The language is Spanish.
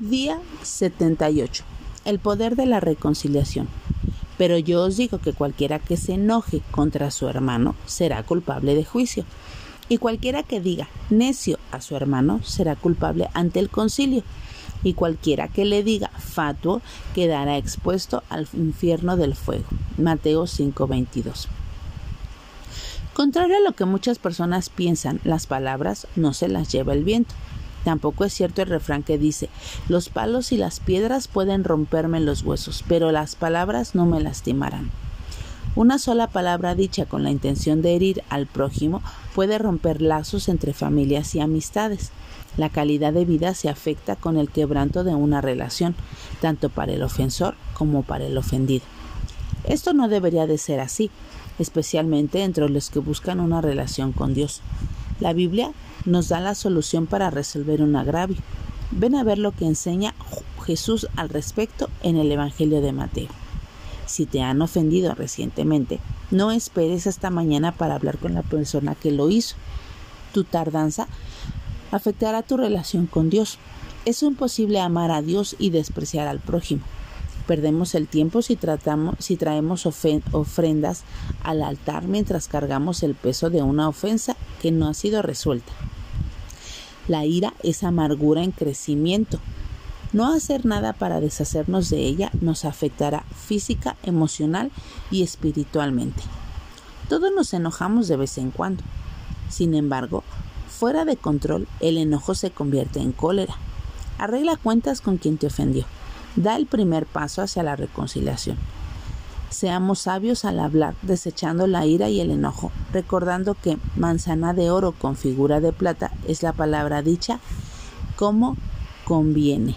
Día 78. El poder de la reconciliación. Pero yo os digo que cualquiera que se enoje contra su hermano será culpable de juicio. Y cualquiera que diga necio a su hermano será culpable ante el concilio. Y cualquiera que le diga fatuo quedará expuesto al infierno del fuego. Mateo 5:22. Contrario a lo que muchas personas piensan, las palabras no se las lleva el viento. Tampoco es cierto el refrán que dice los palos y las piedras pueden romperme los huesos, pero las palabras no me lastimarán. Una sola palabra dicha con la intención de herir al prójimo puede romper lazos entre familias y amistades. La calidad de vida se afecta con el quebranto de una relación, tanto para el ofensor como para el ofendido. Esto no debería de ser así, especialmente entre los que buscan una relación con Dios. La Biblia nos da la solución para resolver un agravio. Ven a ver lo que enseña Jesús al respecto en el Evangelio de Mateo. Si te han ofendido recientemente, no esperes hasta mañana para hablar con la persona que lo hizo. Tu tardanza afectará tu relación con Dios. Es imposible amar a Dios y despreciar al prójimo. Perdemos el tiempo si, tratamos, si traemos ofrendas al altar mientras cargamos el peso de una ofensa que no ha sido resuelta. La ira es amargura en crecimiento. No hacer nada para deshacernos de ella nos afectará física, emocional y espiritualmente. Todos nos enojamos de vez en cuando. Sin embargo, fuera de control, el enojo se convierte en cólera. Arregla cuentas con quien te ofendió. Da el primer paso hacia la reconciliación. Seamos sabios al hablar, desechando la ira y el enojo, recordando que manzana de oro con figura de plata es la palabra dicha como conviene.